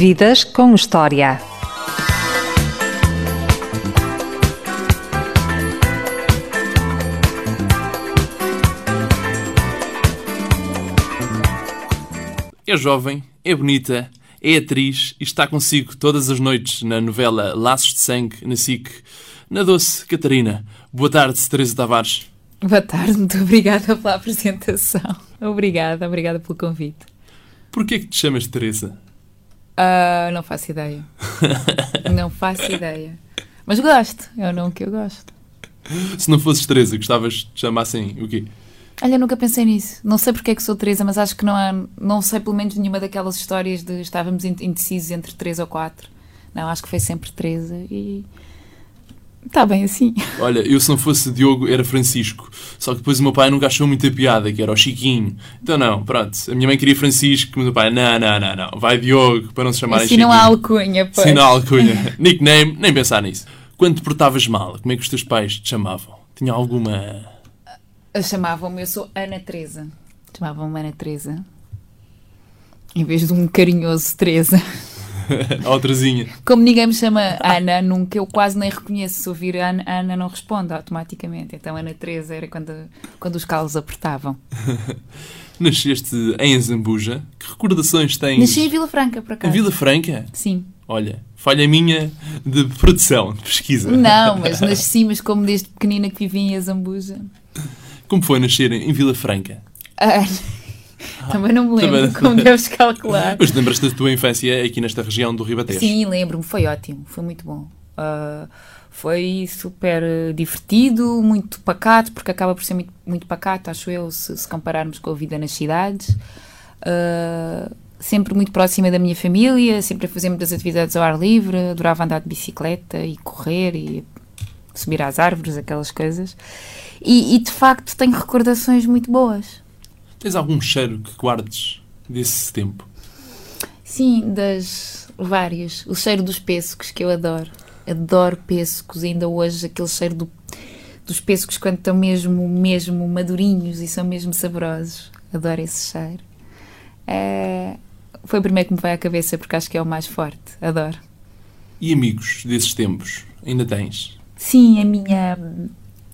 Vidas com História. É jovem, é bonita, é atriz e está consigo todas as noites na novela Laços de Sangue, na SIC, na doce Catarina. Boa tarde, Teresa Tavares. Boa tarde, muito obrigada pela apresentação. Obrigada, obrigada pelo convite. Porquê que te chamas Teresa? Uh, não faço ideia. não faço ideia. Mas gosto, é o nome que eu gosto. Se não fosses Teresa, gostavas de te chamassem o quê? Olha, nunca pensei nisso. Não sei porque é que sou Teresa, mas acho que não há, não sei pelo menos nenhuma daquelas histórias de estávamos indecisos entre três ou quatro. Não, acho que foi sempre Teresa e está bem assim. Olha, eu se não fosse Diogo era Francisco. Só que depois o meu pai nunca achou muita piada, que era o Chiquinho. Então não, pronto. A minha mãe queria Francisco, mas o meu pai, não, não, não, não. Vai Diogo, para não se chamarem assim Chiquinho. não há alcunha, pois. Sim, não há alcunha. Nickname, nem pensar nisso. Quando te portavas mal, como é que os teus pais te chamavam? Tinha alguma... Chamavam-me, eu sou Ana Teresa. Chamavam-me Ana Teresa. Em vez de um carinhoso Teresa. a outrazinha. Como ninguém me chama Ana, nunca, eu quase nem reconheço. Se ouvir Ana, Ana não responde automaticamente. Então Ana Teresa era quando, quando os calos apertavam. Nasceste em Zambuja. Que recordações tens? Nasci em Vila Franca, por acaso. Em Vila Franca? Sim. Olha, falha minha de produção, de pesquisa. Não, mas nasci, mas como desde pequenina que vivi em Zambuja. Como foi nascer em Vila Franca? Ah, também não me lembro, como deves calcular. Mas lembras-te da tua infância aqui nesta região do Ribatejo? Sim, lembro-me, foi ótimo, foi muito bom. Ah, foi super eh, divertido, muito pacato, porque acaba por ser muito, muito pacato, acho eu, se, se compararmos com a vida nas cidades. Ah, sempre muito próxima da minha família, sempre a fazer muitas atividades ao ar livre, adorava andar de bicicleta e correr e subir às árvores, aquelas coisas. E, e, de facto tenho recordações muito boas. Tens algum cheiro que guardes desse tempo? Sim, das várias. O cheiro dos pêssegos que eu adoro. Adoro pêssegos, ainda hoje aquele cheiro do- dos pêssegos quando estão mesmo, mesmo madurinhos e são mesmo saborosos. Adoro esse cheiro. É, Foi o primeiro que me vai à cabeça porque acho que é o mais forte. Adoro. E amigos desses tempos? Ainda tens? Sim, a minha,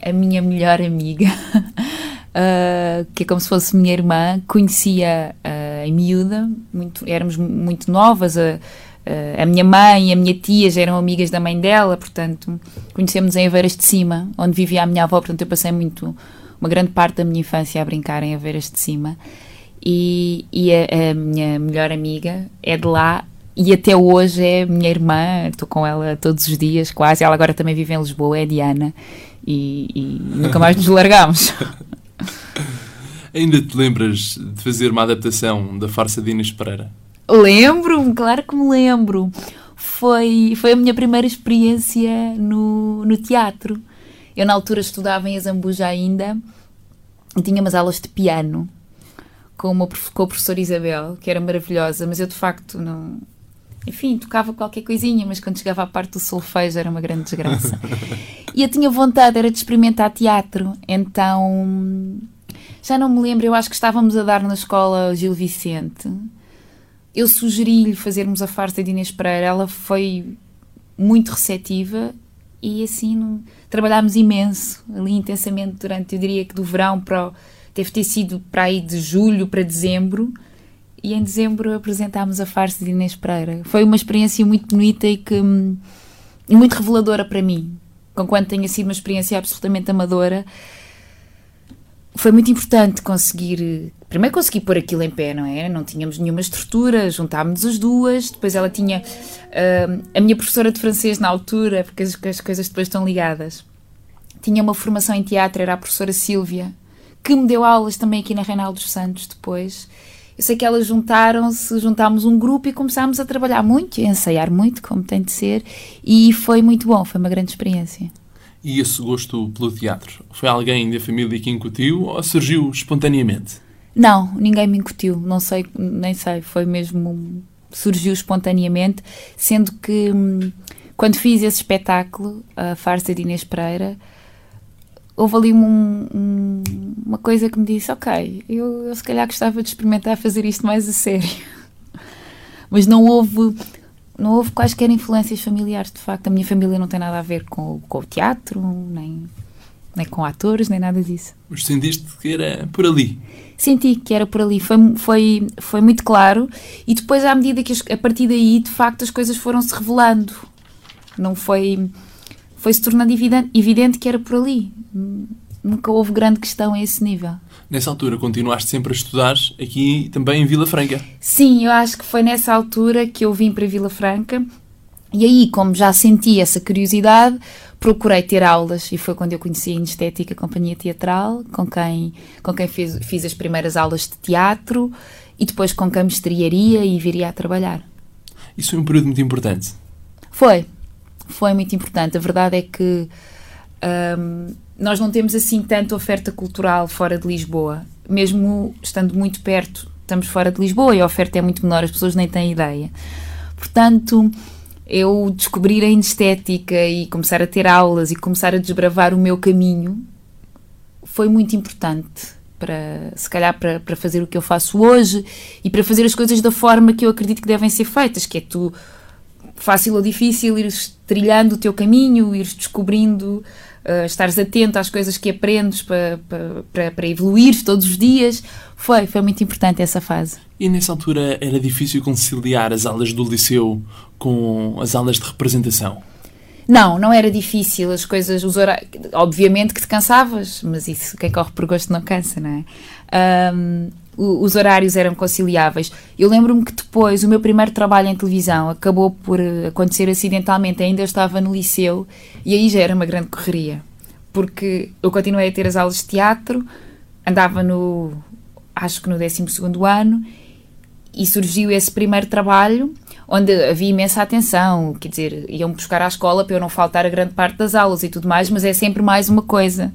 a minha melhor amiga, ah, que é como se fosse minha irmã, conhecia ah, em miúda, muito, éramos muito novas, a, a- a minha mãe e a minha tia já eram amigas da mãe dela, portanto, conhecemos em Aveiras de Cima, onde vivia a minha avó, portanto eu passei muito, uma grande parte da minha infância a brincar em Aveiras de Cima, e, e a, a minha melhor amiga é de lá e até hoje é minha irmã, estou com ela todos os dias, quase. Ela agora também vive em Lisboa, é Diana, e, e nunca mais nos largamos. Ainda te lembras de fazer uma adaptação da farsa de Inês Pereira? Lembro-me, claro que me lembro. Foi, foi a minha primeira experiência no, no teatro. Eu, na altura, estudava em Azambuja ainda e tinha umas aulas de piano com, uma, com a professora Isabel, que era maravilhosa, mas eu, de facto, não. Enfim, tocava qualquer coisinha, mas quando chegava à parte do solfejo era uma grande desgraça. e eu tinha vontade, era de experimentar teatro, então. Já não me lembro, eu acho que estávamos a dar na escola Gil Vicente eu sugeri-lhe fazermos a farsa de Inês Pereira. Ela foi muito receptiva e assim trabalhámos imenso, ali intensamente durante, eu diria que do verão para o- deve ter sido para aí de julho para dezembro. E em dezembro apresentámos a farsa de Inês Pereira. Foi uma experiência muito bonita e que hum, muito reveladora para mim. Conquanto tenha sido uma experiência absolutamente amadora, foi muito importante conseguir. Primeiro consegui pôr aquilo em pé, não é? Não tínhamos nenhuma estrutura, juntámos as duas. Depois ela tinha. ah, a minha professora de francês na altura, porque as, as coisas depois estão ligadas, tinha uma formação em teatro, era a professora Sílvia, que me deu aulas também aqui na Reinaldo dos Santos depois. Eu sei que elas juntaram-se, juntámos um grupo e começámos a trabalhar muito, a ensaiar muito, como tem de ser, e foi muito bom, foi uma grande experiência. E esse gosto pelo teatro? Foi alguém da família que incutiu ou surgiu espontaneamente? Não, ninguém me incutiu, não sei, nem sei, foi mesmo. surgiu espontaneamente, sendo que hum, quando fiz esse espetáculo, a farsa de Inês Pereira, houve ali um- um- uma coisa que me disse: Ok, eu, eu se calhar gostava de experimentar fazer isto mais a sério. Mas não houve não houve quaisquer influências familiares, de facto. A minha família não tem nada a ver com, com o teatro, nem, nem com atores, nem nada disso. Mas sentiste que era por ali? Senti que era por ali, foi, foi, foi muito claro. E depois, à medida que a partir daí, de facto, as coisas foram se revelando. Não foi. Foi se tornando evidente, evidente que era por ali. Nunca houve grande questão a esse nível. Nessa altura continuaste sempre a estudar aqui também em Vila Franca? Sim, eu acho que foi nessa altura que eu vim para Vila Franca e aí, como já senti essa curiosidade, procurei ter aulas e foi quando eu conheci a Inestética Companhia Teatral, com quem, com quem fiz, fiz as primeiras aulas de teatro e depois com quem me estrearia e viria a trabalhar. Isso foi um período muito importante? Foi, foi muito importante. A verdade é que hum, nós não temos assim tanta oferta cultural fora de Lisboa. Mesmo estando muito perto, estamos fora de Lisboa e a oferta é muito menor, as pessoas nem têm ideia. Portanto, eu descobrir a estética e começar a ter aulas e começar a desbravar o meu caminho foi muito importante para, se calhar, para, para fazer o que eu faço hoje e para fazer as coisas da forma que eu acredito que devem ser feitas, que é tu, fácil ou difícil, ires trilhando o teu caminho, ires descobrindo uh, estares atento às coisas que aprendes para, para, para evoluir todos os dias. Foi, foi muito importante essa fase. E nessa altura era difícil conciliar as aulas do liceu com as aulas de representação? Não, não era difícil. As coisas, os horários, obviamente que te cansavas, mas isso quem corre por gosto não cansa, não é? Um, os horários eram conciliáveis. Eu lembro-me que depois o meu primeiro trabalho em televisão acabou por eh, acontecer acidentalmente, ainda estava no liceu e aí já era uma grande correria, porque eu continuei a ter as aulas de teatro, andava no, acho que no 12 ano, e surgiu esse primeiro trabalho onde havia imensa atenção, quer dizer, iam buscar à escola para eu não faltar a grande parte das aulas e tudo mais, mas é sempre mais uma coisa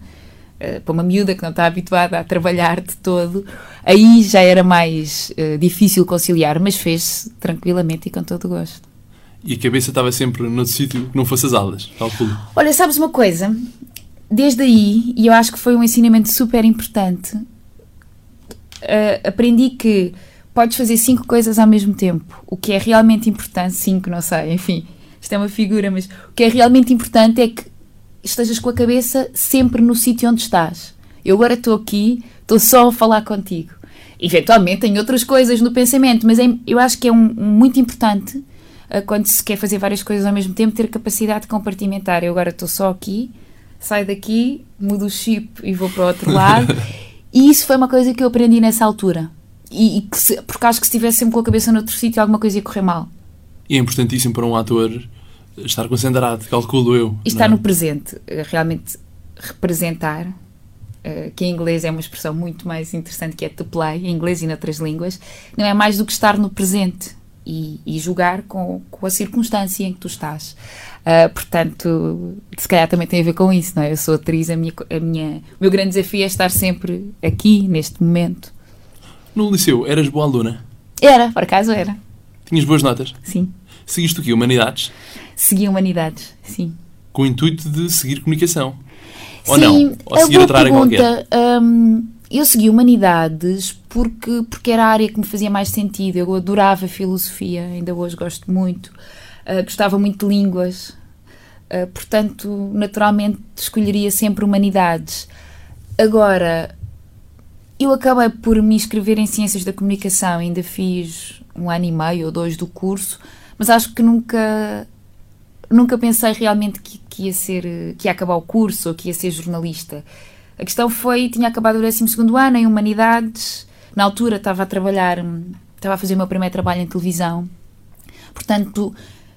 eh, para uma miúda que não está habituada a trabalhar de todo, aí já era mais uh, difícil conciliar, mas fez-se tranquilamente e com todo o gosto. E a cabeça estava sempre no sítio que não fosse as aulas, calculo. Olha, sabes uma coisa? Desde aí, e eu acho que foi um ensinamento super importante, uh, aprendi que podes fazer cinco coisas ao mesmo tempo. O que é realmente importante, cinco, não sei, enfim, isto é uma figura, mas o que é realmente importante é que estejas com a cabeça sempre no sítio onde estás. Eu agora estou aqui, estou só a falar contigo. Eventualmente tenho outras coisas no pensamento, mas é, eu acho que é um, um muito importante uh, quando se quer fazer várias coisas ao mesmo tempo ter capacidade de compartimentar. Eu agora estou só aqui, saio daqui, mudo o chip e vou para o outro lado. e isso foi uma coisa que eu aprendi nessa altura. E, e que se, porque acho que se estivesse sempre com a cabeça noutro sítio, alguma coisa ia correr mal. E é importantíssimo para um ator estar concentrado, calculo eu. E estar é? no presente, eh, realmente representar, uh, que em inglês é uma expressão muito mais interessante que é to play, em inglês e noutras línguas, não é mais do que estar no presente e, e jogar com, com, a circunstância em que tu estás. Uh, portanto, se calhar também tem a ver com isso, não é? Eu sou atriz, a minha, a minha, o meu grande desafio é estar sempre aqui, neste momento. No liceu, eras boa aluna? Era, por acaso era. Tinhas boas notas? Sim. Seguiste o quê? Humanidades? Segui Humanidades, sim. Com o intuito de seguir comunicação? Ou sim, não? Ou seguir outra área qualquer? Hum, eu segui Humanidades porque, porque era a área que me fazia mais sentido. Eu adorava filosofia, ainda hoje gosto muito. Uh, gostava muito de línguas. Uh, portanto, naturalmente, escolheria sempre Humanidades. Agora, eu acabei por me inscrever em Ciências da Comunicação, ainda fiz um ano e meio ou dois do curso, mas acho que nunca nunca pensei realmente que, que, ia ser que ia acabar o curso ou que ia ser jornalista. A questão foi, tinha acabado o 12 ano em Humanidades, na altura estava a trabalhar, estava a fazer o meu primeiro trabalho em televisão, portanto,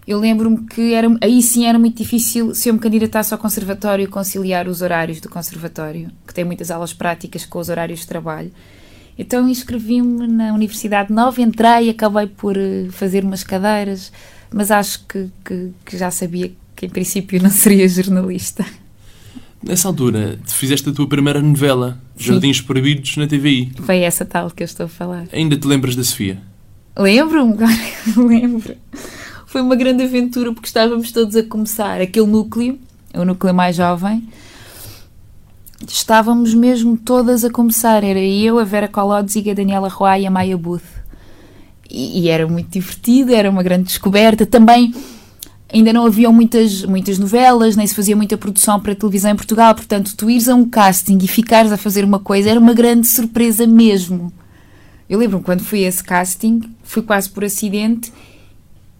eu lembro-me que era, aí sim era muito difícil, se eu me candidatasse ao conservatório, conciliar os horários do conservatório, que tem muitas aulas práticas com os horários de trabalho. Então inscrevi-me na Universidade Nova, entrei, acabei por eh, fazer umas cadeiras, mas acho que, que, que já sabia que em princípio não seria jornalista. Nessa altura, fizeste a tua primeira novela, Sim. Jardins Proibidos, na TVI. Foi essa tal que eu estou a falar. Ainda te lembras da Sofia? Lembro-me, lembro. Foi uma grande aventura porque estávamos todos a começar. Aquele núcleo, o núcleo mais jovem, estávamos mesmo todas a começar. Era eu, a Vera Colodes e a Daniela Roy e a Maia Booth. E, era muito divertido, era uma grande descoberta. Também ainda não haviam muitas, muitas novelas, nem se fazia muita produção para televisão em Portugal, portanto, tu ires a um casting e ficares a fazer uma coisa era uma grande surpresa mesmo. Eu lembro-me quando fui a esse casting, fui quase por acidente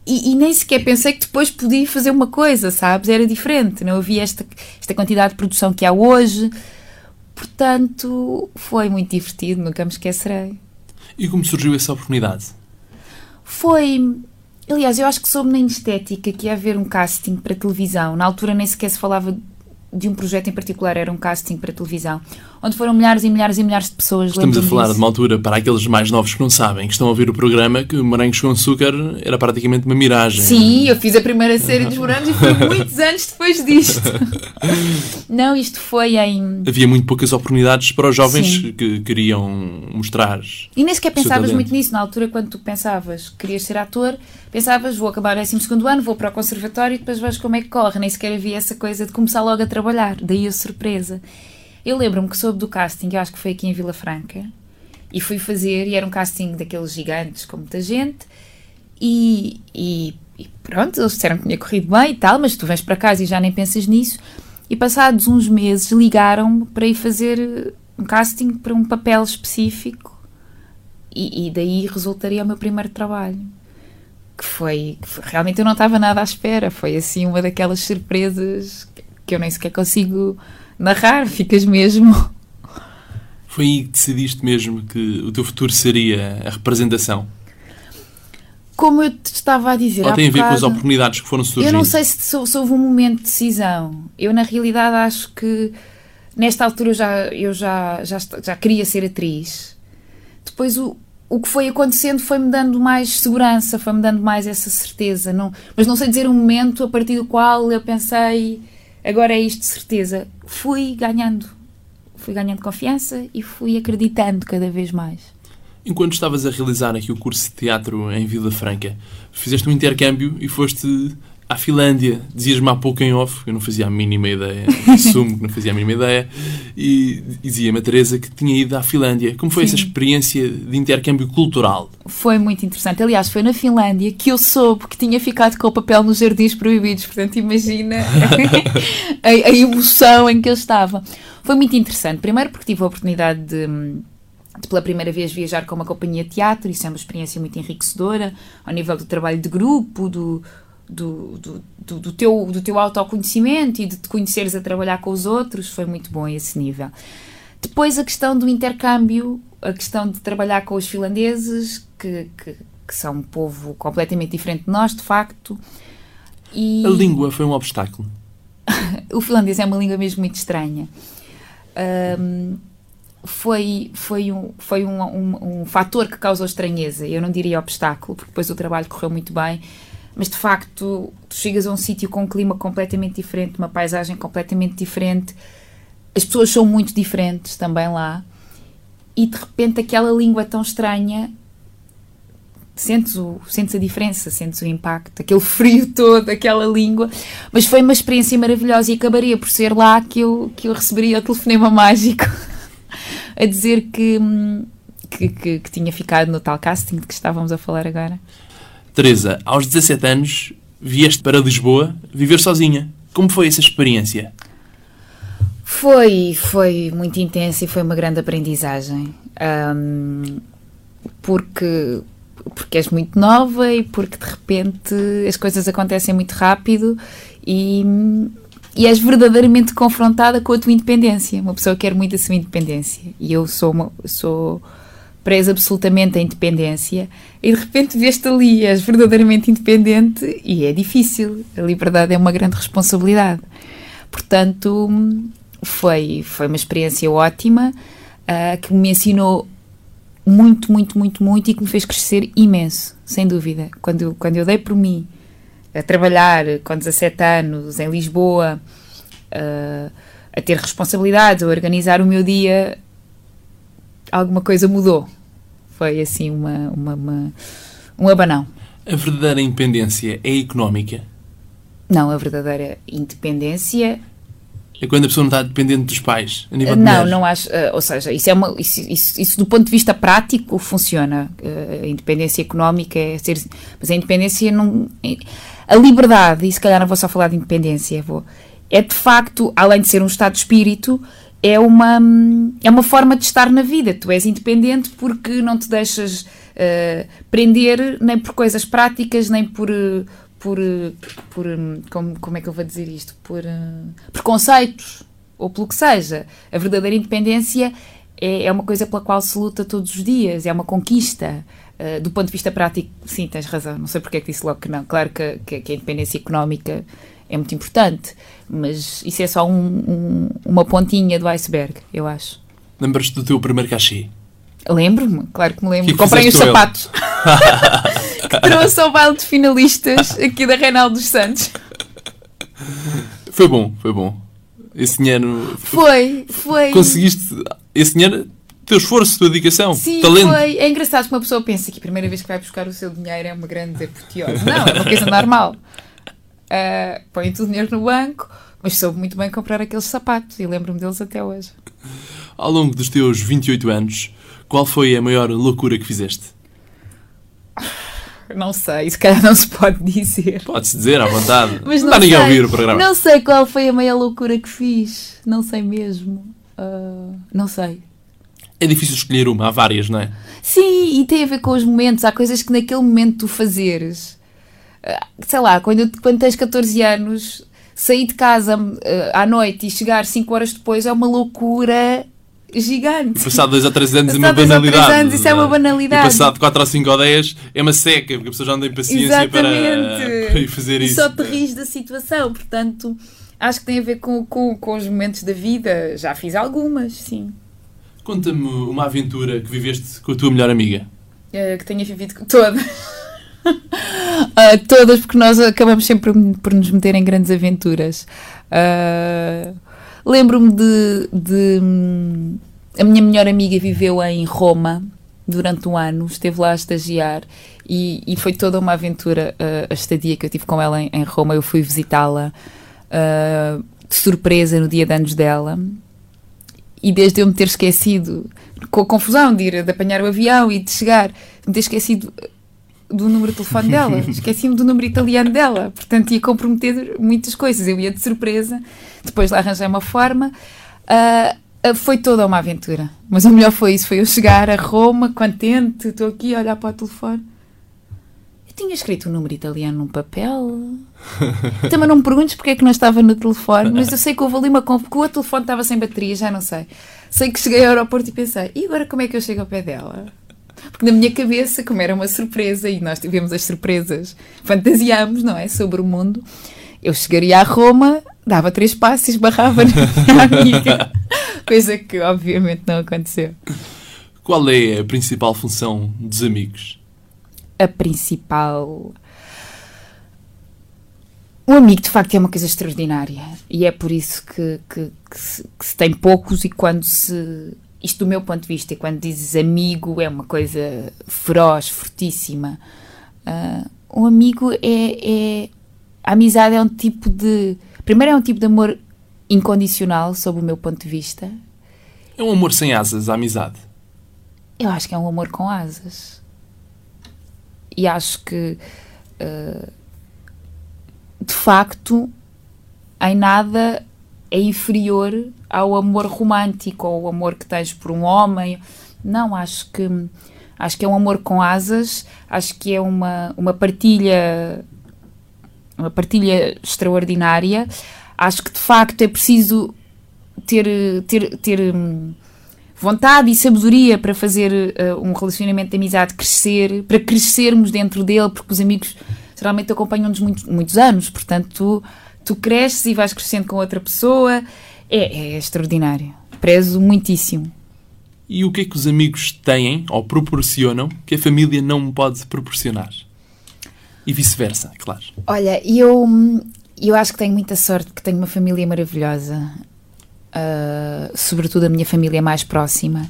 e, e, nem sequer pensei que depois podia fazer uma coisa, sabes? Era diferente, não havia esta, esta quantidade de produção que há hoje. Portanto, foi muito divertido, nunca me esquecerei. E como surgiu essa oportunidade? Foi Aliás, eu acho que soube na estética que ia haver um casting para televisão. Na altura nem sequer se falava de um projeto em particular, era um casting para televisão, onde foram milhares e milhares e milhares de pessoas. Estamos a falar disso. de uma altura, para aqueles mais novos que não sabem, que estão a ouvir o programa, que Morangos com Açúcar era praticamente uma miragem. Sim, eu fiz a primeira série dos Morangos e foi muitos anos depois disto. não, isto foi em... Havia muito poucas oportunidades para os jovens Sim. que queriam mostrar... E nem sequer pensavas muito nisso, na altura quando tu pensavas que querias ser ator, pensavas, vou acabar o 12 ano, vou para o conservatório e depois vejo como é que corre. Nem sequer havia essa coisa de começar logo a trabalhar, daí a surpresa. Eu lembro-me que soube do casting, eu acho que foi aqui em Vila Franca, e fui fazer, e era um casting daqueles gigantes com muita gente, e, e, e pronto, eles disseram que tinha corrido bem e tal, mas tu vens para casa e já nem pensas nisso. E passados uns meses ligaram-me para ir fazer um casting para um papel específico, e, e daí resultaria o meu primeiro trabalho que foi, que foi, realmente eu não estava nada à espera. Foi assim uma daquelas surpresas que eu nem sequer consigo narrar, ficas mesmo. Foi aí que decidiste mesmo que o teu futuro seria a representação? Como eu te estava a dizer. Ou tem a ver com as oportunidades que foram surgindo? Eu não sei se, se, houve um momento de decisão. Eu, na realidade, acho que nesta altura eu já, eu já, já, já queria ser atriz. Depois o, o que foi acontecendo foi-me dando mais segurança, foi-me dando mais essa certeza. Não, mas não sei dizer um momento a partir do qual eu pensei, agora é isto de certeza. Fui ganhando, fui ganhando confiança e fui acreditando cada vez mais. Enquanto estavas a realizar aqui o curso de teatro em Vila Franca, fizeste um intercâmbio e foste à Finlândia. Dizias-me há pouco em off, eu não fazia a mínima ideia, assumo que não fazia a mínima ideia, e dizia-me a Teresa que tinha ido à Finlândia. Como foi Sim. essa experiência de intercâmbio cultural? Foi muito interessante. Aliás, foi na Finlândia que eu soube que tinha ficado com o papel nos Jardins Proibidos. Portanto, imagina a, a emoção em que eu estava. Foi muito interessante. Primeiro porque tive a oportunidade de de pela primeira vez viajar com uma companhia de teatro, isso é uma experiência muito enriquecedora, ao nível do trabalho de grupo, do, do, do, do, do, teu, do teu autoconhecimento e de te conheceres a trabalhar com os outros, foi muito bom esse nível. Depois a questão do intercâmbio, a questão de trabalhar com os finlandeses, que, que, que são um povo completamente diferente de nós, de facto. E... A língua foi um obstáculo? o finlandês é uma língua mesmo muito estranha. Um, foi, foi, um, foi um, um, um fator que causou estranheza. Eu não diria obstáculo, porque depois o trabalho correu muito bem mas de facto tu chegas a um sítio com um clima completamente diferente, uma paisagem completamente diferente, as pessoas são muito diferentes também lá, e de repente aquela língua tão estranha sentes, o, sentes a diferença, sentes o impacto, aquele frio todo, aquela língua, mas foi uma experiência maravilhosa e acabaria por ser lá que eu, que eu receberia o telefonema mágico a dizer que, hum, que, que, que tinha ficado no tal casting de que estávamos a falar agora. Teresa, aos 17 anos, vieste para Lisboa viver sozinha. Como foi essa experiência? Foi, foi muito intensa e foi uma grande aprendizagem. Um, porque, porque és muito nova e porque de repente as coisas acontecem muito rápido e, e és verdadeiramente confrontada com a tua independência. Uma pessoa quer muito a sua independência. E eu sou, uma, sou presa absolutamente a independência e de repente vês-te ali, és verdadeiramente independente e é difícil. A liberdade é uma grande responsabilidade. Portanto, foi, foi uma experiência ótima uh, que me ensinou muito, muito, muito, muito e que me fez crescer imenso, sem dúvida. Quando, quando eu dei por mim a trabalhar com 17 anos em Lisboa, uh, a ter responsabilidades, a organizar o meu dia, alguma coisa mudou. Foi assim uma, uma, uma, um abanão. A verdadeira independência é económica? Não, a verdadeira independência É quando a pessoa não está dependente dos pais, a nível Não, não acho. eh, ou seja, isso, é uma, isso, isso, isso do ponto de vista prático funciona. Eh, a independência económica é ser. Mas a independência não. A liberdade, e se calhar não vou só falar de independência, vou, é de facto, além de ser um estado de espírito, é uma, é uma forma de estar na vida. Tu és independente porque não te deixas eh, prender nem por coisas práticas, nem por. por, por hum, como, como é que eu vou dizer isto? Por eh, preconceitos ou pelo que seja. A verdadeira independência é, é uma coisa pela qual se luta todos os dias, é uma conquista. Uh, do ponto de vista prático, sim, tens razão. Não sei porque é que disse logo que não. Claro que, que- que a independência económica é muito importante, mas isso é só um- um- uma pontinha do iceberg, eu acho. Lembras-te do teu primeiro cachê? Lembro-me, claro que me lembro. Que Comprei os sapatos que trouxe ao baile de finalistas aqui da Reinaldo dos Santos. Foi bom, foi bom. Esse dinheiro. Foi, foi. Conseguiste. Esse dinheiro. Teu esforço, tua dedicação, Sim, talento. foi. É engraçado que uma pessoa pensa que a primeira vez que vai buscar o seu dinheiro é uma grande apoteose. Não, é uma coisa normal. Ah, Põe-te o dinheiro no banco, mas soube muito bem comprar aqueles sapatos e lembro-me deles até hoje. Ao longo dos teus 28 anos, qual foi a maior loucura que fizeste? Não sei, se calhar não se pode dizer. Pode-se dizer à vontade. Mas não não está ninguém a ouvir o programa. Não sei qual foi a maior loucura que fiz. Não sei mesmo. Ah, não sei. É difícil escolher uma, há várias, não é? Sim, e tem a ver com os momentos. Há coisas que naquele momento tu fazeres. Ah, Sei lá, quando, quando tens 14 anos, sair de casa ah, à noite e chegar 5 horas depois é uma loucura gigante. Passado 2 ou 3 anos é uma Passado dois ou banalidade. três anos, isso é uma não banalidade. E passado 4 ou 5 ou 10 é uma seca, porque a pessoa já não tem paciência para, Exatamente. para ir fazer e isso. só te rires da situação. Portanto, acho que tem a ver com, com, com os momentos da vida. Já fiz algumas, sim. Conta-me uma aventura que viveste com a tua melhor amiga. Eh, que tenha vivido com todas. Ah, todas, porque nós acabamos sempre por nos meter em grandes aventuras. Ah, Lembro-me de, de, hum, A minha melhor amiga viveu em Roma durante um ano, esteve lá a estagiar e, e foi toda uma aventura ah, a estadia que eu tive com ela em, em Roma. Eu fui visitá-la ah, de surpresa no dia de anos dela e desde eu me ter esquecido, com a confusão de ir, de apanhar o avião e de chegar, me ter esquecido do número de telefone dela, esqueci-me do número italiano dela, portanto ia comprometer muitas coisas. Eu ia de surpresa, depois lá arranjei uma forma. Ah, foi toda uma aventura, mas o melhor foi isso: foi eu chegar a Roma, contente, estou aqui a olhar para o telefone. Eu tinha escrito o número italiano num papel. Também não me perguntes porque é que não estava no telefone, mas eu sei que houve ali uma porque o telefone estava sem bateria, já não sei. Sei que cheguei ao aeroporto e pensei, e agora como é que eu chego ao pé dela? Porque na minha cabeça, como era uma surpresa, e nós tivemos as surpresas, fantasiámos, não é? Sobre o mundo. Eu chegaria a Roma, dava três passos e esbarrava na minha amiga. Coisa que obviamente não aconteceu. Qual é a principal função dos amigos? a principal. O amigo, de facto, é uma coisa extraordinária. E é por isso que, que, que se, que se tem poucos, e quando se. Isto, do meu ponto de vista, e quando dizes amigo, é uma coisa feroz, fortíssima. Ah, um amigo é, é. A amizade é um tipo de. Primeiro, é um tipo de amor incondicional, sob o meu ponto de vista. É um amor sem asas, a amizade. Eu acho que é um amor com asas. E acho que, eh, de facto, em nada é inferior ao amor romântico ou ao amor que tens por um homem. Não, acho que acho que é um amor com asas. Acho que é uma, uma partilha uma partilha extraordinária. Acho que de facto é preciso ter ter ter hum, vontade e sabedoria para fazer uh, um relacionamento de amizade crescer, para crescermos dentro dele, porque os amigos geralmente acompanham-nos muito, muitos anos, portanto tu, tu cresces e vais crescendo com outra pessoa, é, é extraordinário. Prezo muitíssimo. E o que é que os amigos têm ou proporcionam que a família não me pode proporcionar? E vice-versa, claro. Olha, eu, eu acho que tenho muita sorte porque tenho uma família maravilhosa. Uh, sobretudo a minha família mais próxima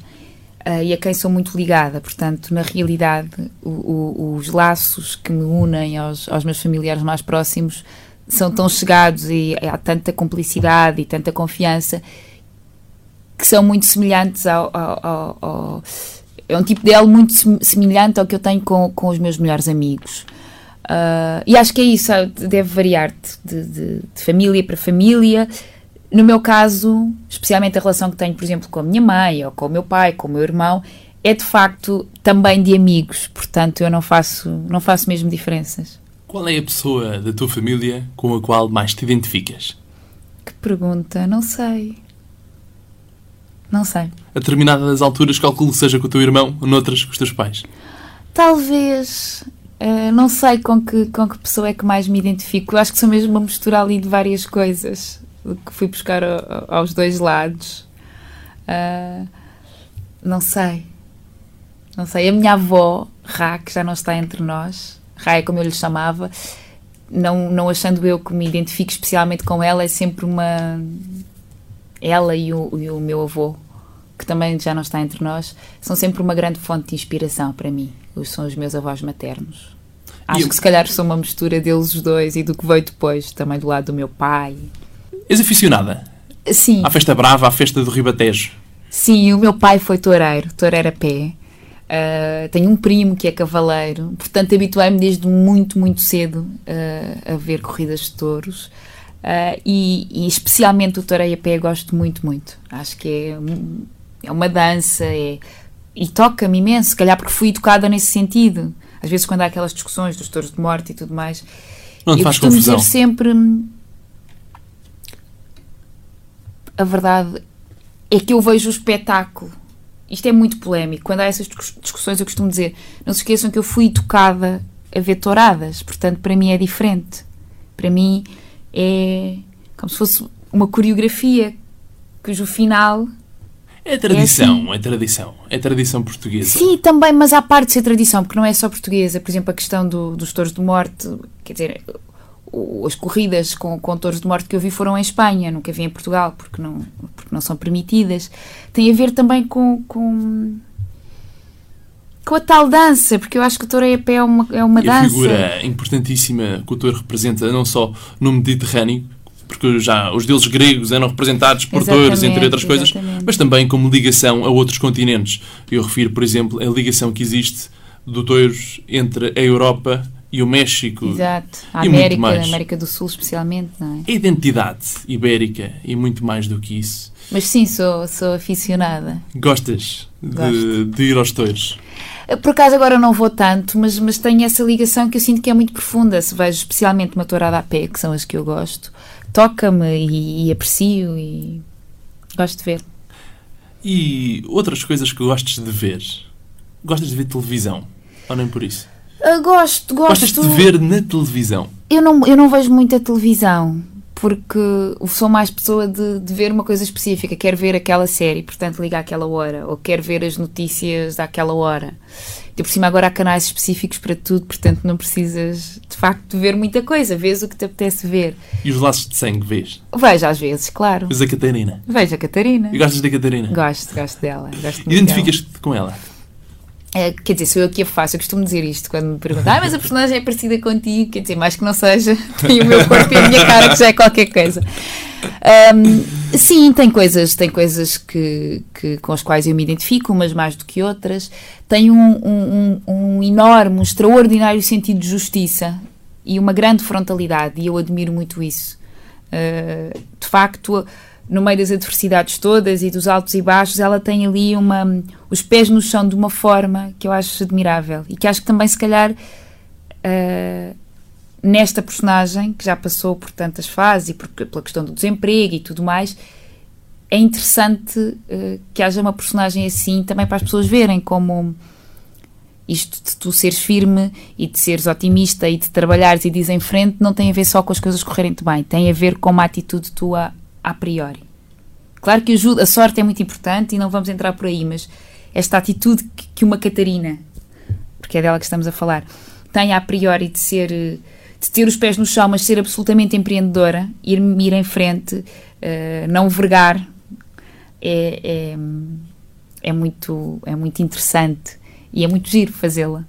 uh, e a quem sou muito ligada. Portanto, na realidade, o, o, os laços que me unem aos, aos, meus familiares mais próximos são tão chegados e há tanta cumplicidade e tanta confiança que são muito semelhantes ao, ao, ao, é um tipo de elo muito semelhante ao que eu tenho com, com os meus melhores amigos. Uh, e acho que é isso, deve variar de, de, de, família para família. No meu caso, especialmente a relação que tenho, por exemplo, com a minha mãe ou com o meu pai, com o meu irmão, é de facto também de amigos, portanto eu não faço, não faço mesmo diferenças. Qual é a pessoa da tua família com a qual mais te identificas? Que pergunta, não sei. Não sei. A determinadas alturas calculo que seja com o teu irmão, noutras com os teus pais. Talvez. Uh, não sei com que, com que pessoa é que mais me identifico. Eu acho que sou mesmo uma mistura ali de várias coisas que fui buscar aos dois lados. Uh, não sei. Não sei. A minha avó, Rá, que já não está entre nós, É como eu lhe chamava, não, não achando eu que me identifique especialmente com ela, é sempre uma. Ela e o, e o meu avô, que também já não está entre nós, são sempre uma grande fonte de inspiração para mim. Os, são os meus avós maternos. Acho eu... que se calhar sou uma mistura deles os dois e do que veio depois, também do lado do meu pai. És aficionada? Sim. À festa brava, à festa do Ribatejo? Sim, o meu pai foi toureiro, toureiro a pé. Uh, tenho um primo que é cavaleiro, portanto habituei-me desde muito, muito cedo uh, a ver corridas de touros. Uh, e, e, especialmente o toureio a pé gosto muito, muito. Acho que é é uma dança, é, e toca-me imenso, se calhar porque fui educada nesse sentido. Às vezes, quando há aquelas discussões dos touros de morte e tudo mais, não eu faz costumo confusão. dizer sempre. A verdade é que eu vejo o espetáculo. Isto é muito polémico. Quando há essas discussões, eu costumo dizer: não se esqueçam que eu fui educada a ver touradas, portanto, para mim é diferente. Para mim é como se fosse uma coreografia cujo final é tradição, é, assim. é, tradição. É tradição portuguesa. Sim, também, mas há parte de ser tradição, porque não é só portuguesa. Por exemplo, a questão do, dos touros de morte, quer dizer, as corridas com, com touros de morte que eu vi foram em Espanha, nunca vi em Portugal, porque não, não são permitidas. Tem a ver também com, com, com a tal dança, porque eu acho que o touro a pé é uma, é uma e dança. A figura importantíssima que o touro representa, não só no Mediterrâneo, porque já os deuses gregos eram representados por touros, entre outras coisas, mas também como ligação a outros continentes. Eu refiro, por exemplo, a ligação que existe do touros entre a Europa e o México. Exato. A América, a América do Sul especialmente, não é? A identidade ibérica e muito mais do que isso. Mas sim, sou, sou aficionada. Gostas de, de, ir aos touros? Por acaso agora não vou tanto, mas, mas tenho essa ligação que eu sinto que é muito profunda. Se vejo especialmente uma tourada a pé, que são as que eu gosto, toca-me e, e, aprecio e gosto de ver. E outras coisas que gostes de ver? Gostas de ver televisão? Ou nem por isso? Uh, gosto, gosto. Gostas de ver na televisão? Eu não, eu não vejo muita televisão porque sou mais pessoa de, de, ver uma coisa específica. Quero ver aquela série, portanto liga àquela hora. Ou quero ver as notícias daquela hora. E por cima agora há canais específicos para tudo, portanto não precisas de facto de ver muita coisa. Vês o que te apetece ver. E os laços de sangue vês? Vejo às vezes, claro. Vês a Catarina? Vejo a Catarina. E gostas da Catarina? Gosto, gosto dela. Identificas-te com ela? É, quer dizer, sou eu que a faço, eu costumo dizer isto quando me perguntam, ah, mas a personagem é parecida contigo, quer dizer, mais que não seja, tem o meu corpo e a minha cara que já é qualquer coisa. Um, sim, tem coisas, tem coisas que, que, com as quais eu me identifico, umas mais do que outras. Tem um, um, um enorme, um extraordinário sentido de justiça e uma grande frontalidade, e eu admiro muito isso. Uh, de facto, no meio das adversidades todas e dos altos e baixos, ela tem ali uma, os pés no chão de uma forma que eu acho admirável e que acho que também, se calhar, uh, nesta personagem, que já passou por tantas fases e por, pela questão do desemprego e tudo mais, é interessante uh, que haja uma personagem assim também para as pessoas verem como isto de tu seres firme e de seres otimista e de trabalhares e de ir em frente não tem a ver só com as coisas correrem-te bem, tem a ver com uma atitude tua a priori. Claro que ajuda, a sorte é muito importante e não vamos entrar por aí, mas esta atitude que uma Catarina, porque é dela que estamos a falar, tem a priori de ser de ter os pés no chão, mas ser absolutamente empreendedora, ir, ir em frente, uh, não vergar, é, é, é, muito, é muito interessante e é muito giro fazê-la.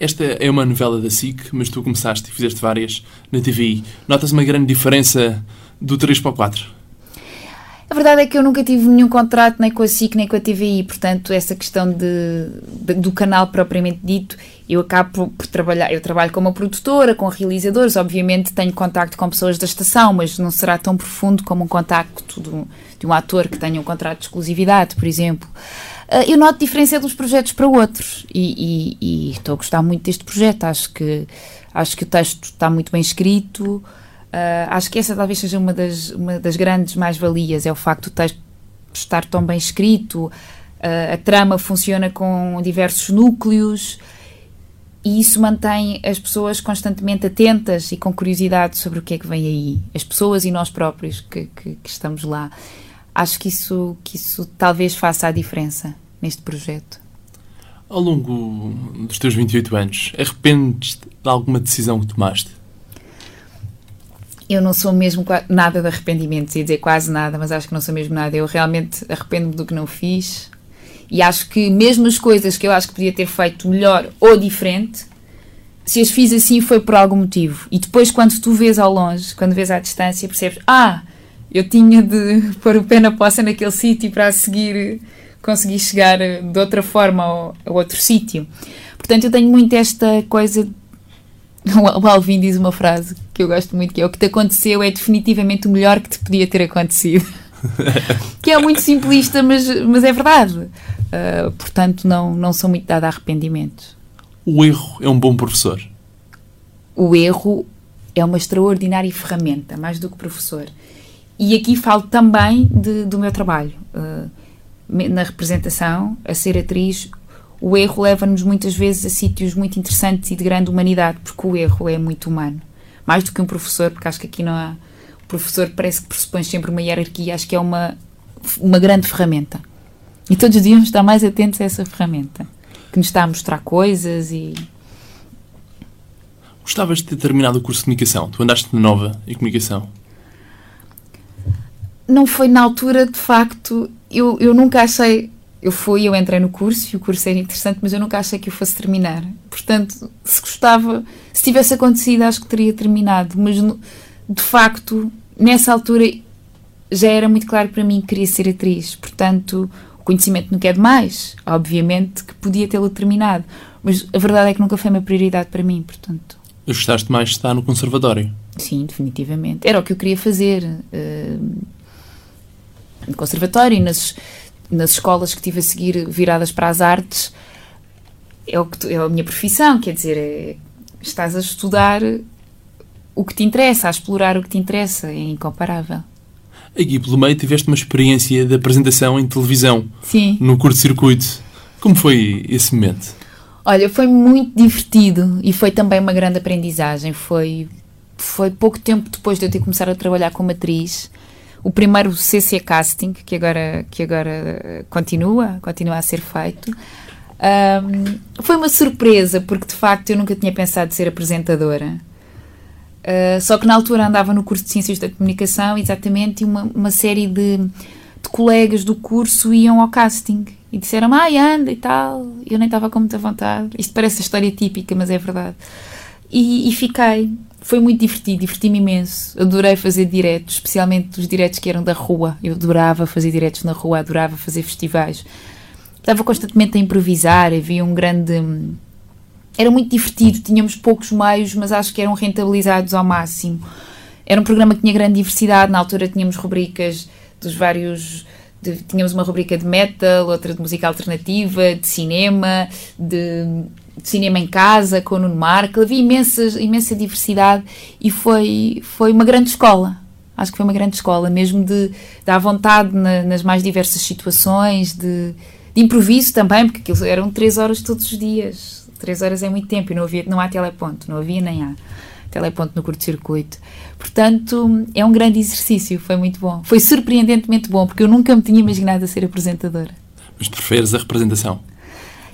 Esta é uma novela da SIC, mas tu começaste e fizeste várias na TVI. Notas uma grande diferença do 3 para o 4? A verdade é que eu nunca tive nenhum contrato nem com a SIC nem com a TVI, portanto, essa questão de, de do canal propriamente dito, eu acabo por, por, trabalhar. Eu trabalho como produtora, com realizadores, obviamente tenho contacto com pessoas da estação, mas não será tão profundo como um contacto de um, de um ator que tenha um contrato de exclusividade, por exemplo. Uh, eu noto diferença de uns projetos para outros e, e, e, estou a gostar muito deste projeto. Acho que, acho que o texto está muito bem escrito. Uh, acho que essa talvez seja uma das, uma das grandes mais-valias: é o facto texto estar tão bem escrito, uh, a trama funciona com diversos núcleos e isso mantém as pessoas constantemente atentas e com curiosidade sobre o que é que vem aí. As pessoas e nós próprios que, que, que estamos lá. Acho que isso, que isso talvez faça a diferença neste projeto. Ao longo dos teus 28 anos, arrependes de alguma decisão que tomaste? Eu não sou mesmo nada de arrependimento, ia dizer quase nada, mas acho que não sou mesmo nada. Eu realmente arrependo-me do que não fiz e acho que mesmo as coisas que eu acho que podia ter feito melhor ou diferente, se as fiz assim foi por algum motivo. E depois, quando tu vês ao longe, quando vês à distância, percebes: ah, eu tinha de pôr o pé na poça naquele sítio para a seguir conseguir chegar de outra forma ao, a outro sítio. Portanto, eu tenho muito esta coisa o Alvin diz uma frase que eu gosto muito, que é o que te aconteceu é definitivamente o melhor que te podia ter acontecido. que é muito simplista, mas, mas é verdade. Uh, portanto, não, não sou muito dada a arrependimentos. O erro é um bom professor? O erro é uma extraordinária ferramenta, mais do que professor. E aqui falo também de, do meu trabalho. Uh, na representação, a ser atriz, o erro leva-nos muitas vezes a sítios muito interessantes e de grande humanidade, porque o erro é muito humano. Mais do que um professor, porque acho que aqui não há. O professor parece que pressupõe sempre uma hierarquia, acho que é uma, uma grande ferramenta. E todos devíamos estar mais atentos a essa ferramenta, que nos está a mostrar coisas e. Gostavas de ter terminado o curso de comunicação? Tu andaste de nova em comunicação? Não foi na altura, de facto. Eu, eu nunca achei eu fui, eu entrei no curso e o curso era interessante, mas eu nunca achei que eu fosse terminar. Portanto, se gostava, se tivesse acontecido, acho que teria terminado. Mas de facto, nessa altura já era muito claro para mim que queria ser atriz. Portanto, o conhecimento não quer demais. Obviamente que podia tê-lo terminado. Mas a verdade é que nunca foi uma prioridade para mim, portanto. Gostaste mais de estar no conservatório? Sim, definitivamente. Era o que eu queria fazer. Uh, no conservatório e nas nas escolas que tive a seguir viradas para as artes, é, o que tu, é a minha profissão, quer dizer, é, estás a estudar o que te interessa, a explorar o que te interessa, é incomparável. Aqui pelo meio tiveste uma experiência de apresentação em televisão, Sim. no curto-circuito. Como foi esse momento? Olha, foi muito divertido e foi também uma grande aprendizagem. Foi, foi pouco tempo depois de eu ter começado a trabalhar como atriz o primeiro CC Casting, que agora, que agora continua, continua a ser feito. Um, foi uma surpresa, porque de facto eu nunca tinha pensado ser apresentadora. Uh, só que na altura andava no curso de Ciências da Comunicação, exatamente, e uma, uma série de, de colegas do curso iam ao casting e disseram: Ai, anda e tal. Eu nem estava com muita vontade. Isto parece a história típica, mas é verdade. E, e fiquei foi muito divertido, diverti-me imenso. Adorei fazer diretos, especialmente os diretos que eram da rua. Eu adorava fazer diretos na rua, adorava fazer festivais. Estava constantemente a improvisar, havia um grande. Era muito divertido, tínhamos poucos meios, mas acho que eram rentabilizados ao máximo. Era um programa que tinha grande diversidade, na altura tínhamos rubricas dos vários. De, tínhamos uma rubrica de metal, outra de música alternativa, de cinema, de cinema em casa, com o Nuno Marco, havia imensas, imensa diversidade e foi, foi uma grande escola. Acho que foi uma grande escola, mesmo de dar vontade na, nas mais diversas situações, de, de, improviso também, porque eram três horas todos os dias. Três horas é muito tempo e não, havia, não há teleponto, não havia nem há teleponto no curto-circuito. Portanto, é um grande exercício, foi muito bom. Foi surpreendentemente bom, porque eu nunca me tinha imaginado a ser apresentadora. Mas preferes a representação?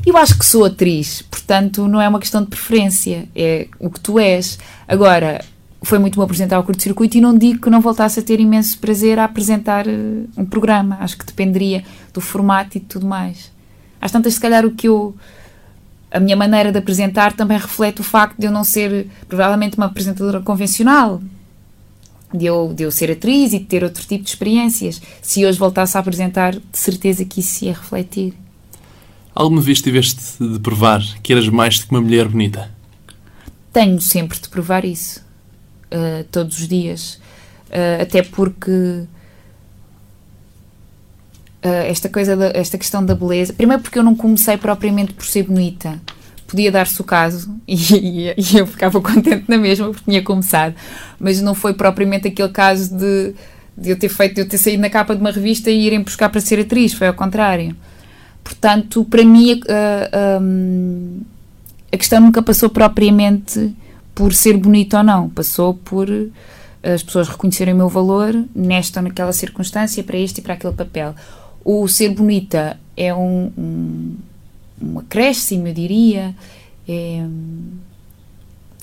Eu acho que sou atriz, portanto não é uma questão de preferência, é o que tu és. Agora, foi muito bom apresentar o curto-circuito e não digo que não voltasse a ter imenso prazer a apresentar uh, um programa. Acho que dependeria do formato e de tudo mais. Às tantas, se calhar, o que eu a minha maneira de apresentar também reflete o facto de eu não ser provavelmente uma apresentadora convencional. De eu, de eu ser atriz e de ter outro tipo de experiências. Se hoje voltasse a apresentar, de certeza que isso ia refletir. Alguma vez tiveste de provar que eras mais do que uma mulher bonita? Tenho sempre de provar isso. Uh, todos os dias. Uh, até porque uh, esta coisa, da, esta questão da beleza. Primeiro porque eu não comecei propriamente por ser bonita. Podia dar-se o caso e, e, eu ficava contente na mesma porque tinha começado. Mas não foi propriamente aquele caso de, de eu ter feito, de eu ter saído na capa de uma revista e irem buscar para ser atriz. Foi ao contrário. Portanto, para mim, um, a questão nunca passou propriamente por ser bonito ou não. Passou por as pessoas reconhecerem o meu valor nesta ou naquela circunstância, para este e para aquele papel. O ser bonita é um, um, um acréscimo, eu diria. É,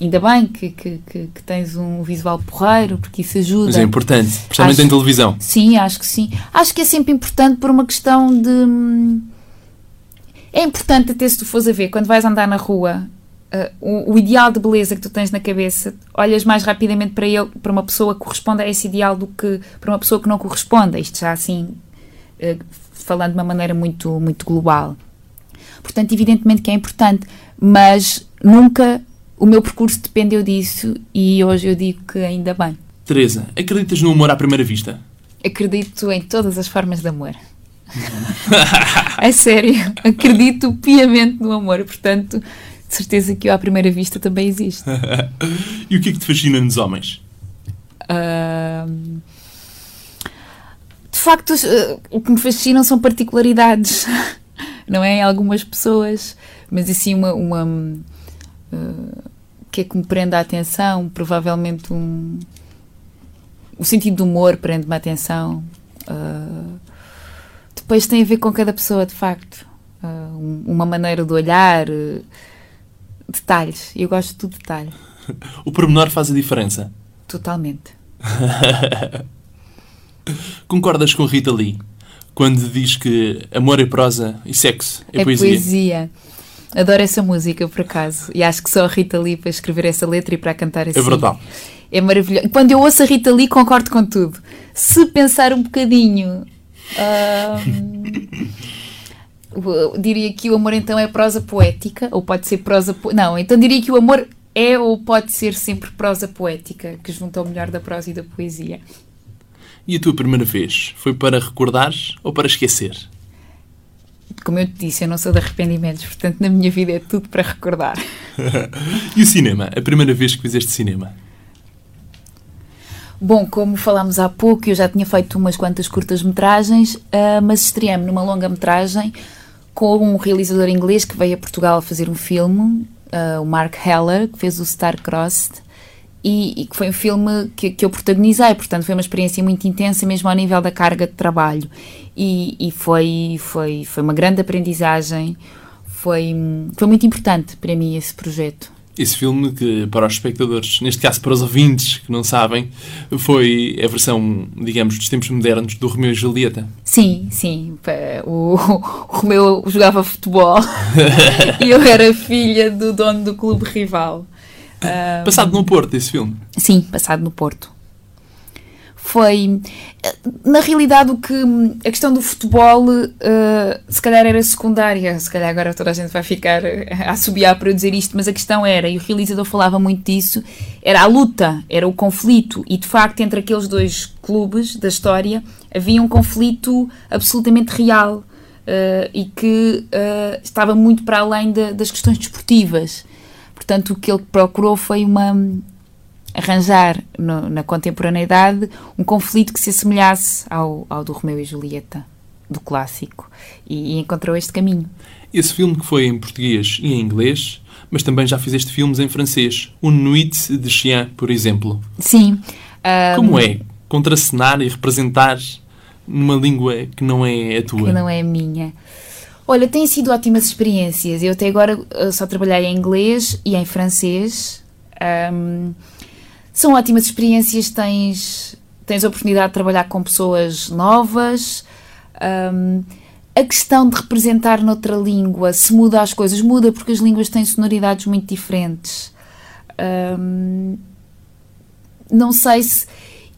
ainda bem que, que, que, que, tens um visual porreiro, porque isso ajuda. Mas é importante, especialmente acho, em televisão. Sim, acho que sim. Acho que é sempre importante por uma questão de. É importante até se tu fores a ver, quando vais andar na rua uh, o, o, ideal de beleza que tu tens na cabeça, olhas mais rapidamente para ele, para uma pessoa que corresponde a esse ideal do que para uma pessoa que não corresponda. Isto já assim, uh, falando de uma maneira muito, muito global. Portanto, evidentemente que é importante, mas nunca o meu percurso dependeu disso e hoje eu digo que ainda bem. Teresa, acreditas no amor à primeira vista? Acredito em todas as formas de amor. é sério, acredito piamente no amor, portanto, de certeza que o à primeira vista também existe. e o que é que te fascina nos homens? Uh, de facto, uh, o que me fascinam são particularidades, não é? Algumas pessoas, mas assim, uma. uma uh, que é que me prende a atenção, provavelmente um. O sentido do humor prende-me a atenção. Uh, depois tem a ver com cada pessoa, de facto. Uh, uma maneira de olhar, uh, detalhes. Eu gosto do detalhe. o pormenor faz a diferença. Totalmente. Concordas com Rita Lee quando diz que amor é prosa e sexo é, é poesia? poesia. Adoro essa música, por acaso. E acho que só a Rita Lee para escrever essa letra e para cantar assim. É brutal. É maravilhoso. Quando eu ouço a Rita Lee, concordo com tudo. Se pensar um bocadinho. diria que o amor então é prosa poética, ou pode ser prosa. Po... Não, então diria que o amor é ou pode ser sempre prosa poética, que junta o melhor da prosa e da poesia. E a tua primeira vez? Foi para recordar ou para esquecer? Como eu te disse, eu não sou de arrependimentos, portanto na minha vida é tudo para recordar. e o cinema? A primeira vez que fizeste cinema? Bom, como falámos há pouco, eu já tinha feito umas quantas curtas-metragens, uh, mas estreei-me numa longa-metragem com um realizador inglês que veio a Portugal fazer um filme, uh, o Mark Heller, que fez o Star-Crossed, e, e, que foi um filme que, que eu protagonizei, portanto foi uma experiência muito intensa mesmo ao nível da carga de trabalho e, e foi, foi, foi uma grande aprendizagem, foi, foi muito importante para mim esse projeto. Esse filme, que para os espectadores, neste caso para os ouvintes que não sabem, foi a versão, digamos, dos tempos modernos do Romeu e Julieta. Sim, sim. O, o Romeu jogava futebol e eu era filha do dono do clube rival. Passado no Porto, esse filme? Sim, passado no Porto foi na realidade o que a questão do futebol uh, se calhar era secundária. Se calhar agora toda a gente vai ficar a assobiar para eu dizer isto mas a questão era e o realizador falava muito disso era a luta era o conflito. E de facto entre aqueles dois clubes da história havia um conflito absolutamente real uh, e que uh, estava muito para além de, das questões desportivas. Portanto o que ele procurou foi uma arranjar no, na contemporaneidade um conflito que se assemelhasse ao, ao do Romeu e Julieta, do clássico, e, e, encontrou este caminho. Esse filme que foi em português e em inglês, mas também já fizeste filmes em francês, O Nuit de Chien, por exemplo. Sim. Um... Como é contracenar e representar numa língua que não é a tua? Que não é a minha. Olha, têm sido ótimas experiências. Eu até agora só trabalhei em inglês e em francês. Um, são ótimas experiências, tens, tens a oportunidade de trabalhar com pessoas novas. Um, a questão de representar noutra língua, se muda as coisas, muda porque as línguas têm sonoridades muito diferentes. Hum, não sei se.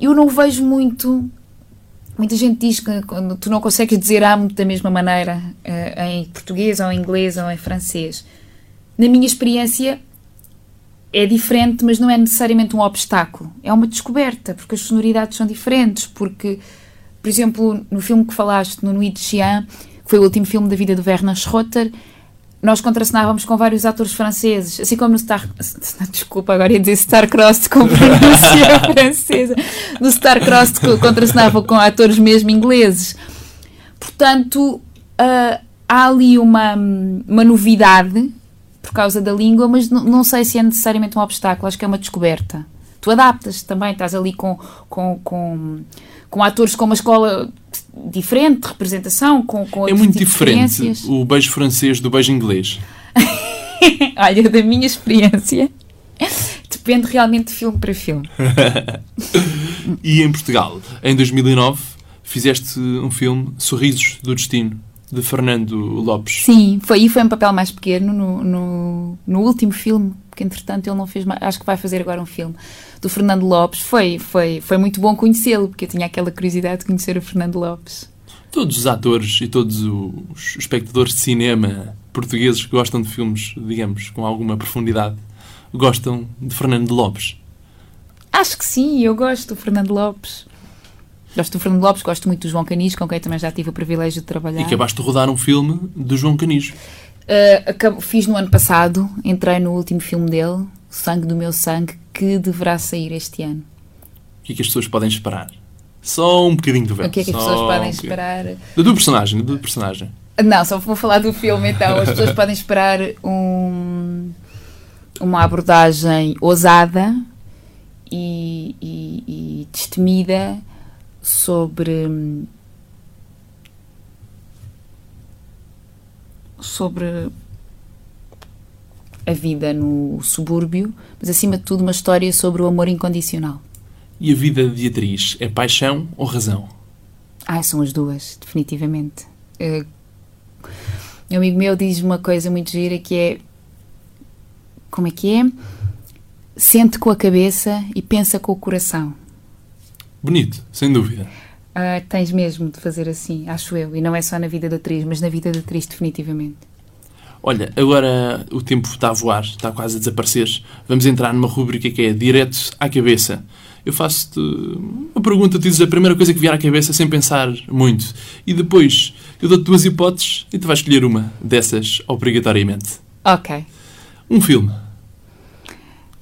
Eu não vejo muito. Muita gente diz que tu não consegues dizer amo da mesma maneira uh, em português ou em inglês ou em francês. Na minha experiência é diferente, mas não é necessariamente um obstáculo. É uma descoberta, porque as sonoridades são diferentes, porque por exemplo, no filme que falaste, no Nuit de Chien, que foi o último filme da vida do Werner Schroeter, nós contracenávamos com vários atores franceses, assim como no Star... Desculpa, agora ia dizer Starcrossed com pronúncia francesa. No Starcrossed contracenava com atores mesmo ingleses. Portanto, uh, há ali uma, uma novidade por causa da língua, mas não, não sei se é necessariamente um obstáculo, acho que é uma descoberta. Tu adaptas também, estás ali com, com, com com atores com uma escola diferente de representação, com, com É muito diferente o beijo francês do beijo inglês. Olha, da minha experiência, depende realmente de filme para filme. e em Portugal, em 2009, fizeste um filme, Sorrisos do Destino, de Fernando Lopes. Sim, foi, e foi um papel mais pequeno no, no, no último filme, porque entretanto ele não fez mais, acho que vai fazer agora um filme do Fernando Lopes. Foi, foi, foi muito bom conhecê-lo, porque eu tinha aquela curiosidade de conhecer o Fernando Lopes. Todos os atores e todos os espectadores de cinema portugueses que gostam de filmes, digamos, com alguma profundidade, gostam de Fernando Lopes. Acho que sim, eu gosto do Fernando Lopes. Gosto do Fernando Lopes, gosto muito do João Canis, com quem também já tive o privilégio de trabalhar. E acabaste de rodar um filme do João Canis. Uh, fiz no ano passado, entrei no último filme dele, Sangue do Meu Sangue, que deverá sair este ano. O que é que as pessoas podem esperar? Só um bocadinho do verbo. O que é que as pessoas podem um esperar? Da tua personagem, tua personagem. Não, só vou falar do filme então. As pessoas podem esperar um, uma abordagem ousada e, e, e destemida sobre sobre a vida no subúrbio, mas acima de tudo uma história sobre o amor incondicional. E a vida de atriz é paixão ou razão? Ah, são as duas, definitivamente. Uh, um amigo meu diz uma coisa muito gira que é como é que é? Sente com a cabeça e pensa com o coração. Bonito, sem dúvida. Uh, tens mesmo de fazer assim, acho eu. E não é só na vida da atriz, mas na vida da atriz, definitivamente. Olha, agora o tempo está a voar, está quase a desaparecer. Vamos entrar numa rubrica que é Direto à Cabeça. Eu faço-te uma pergunta, tu dizes a primeira coisa que vier à cabeça sem pensar muito. E depois eu dou-te duas hipóteses e tu vais escolher uma dessas obrigatoriamente. Ok. Um filme.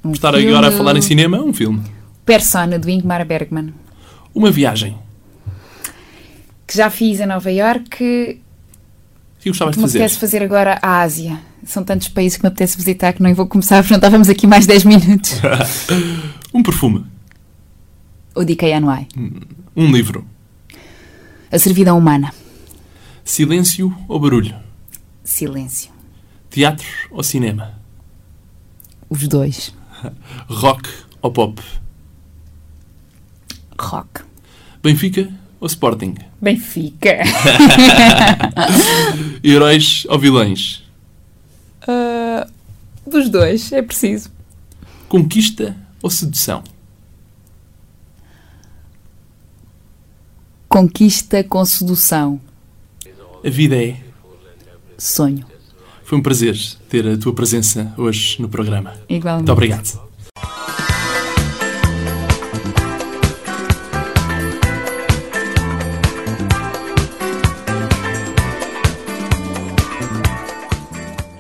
Um Estar filme... agora a falar em cinema, um filme. Persona, do Ingmar Bergman. Uma viagem. Que já fiz a Nova York que gostavas de fazer? Me apetece fazer agora a Ásia. São tantos países que me apetece visitar que não vou começar, porque não estávamos aqui mais 10 minutos. um perfume. O DKNY. Um livro. A Servidão Humana. Silêncio ou barulho? Silêncio. Teatro ou cinema? Os dois. Rock ou pop? Rock. Benfica ou Sporting? Benfica. Heróis ou vilões? Uh, dos dois, é preciso. Conquista ou sedução? Conquista com sedução. A vida é. Sonho. Foi um prazer ter a tua presença hoje no programa. Igualmente. Muito obrigado.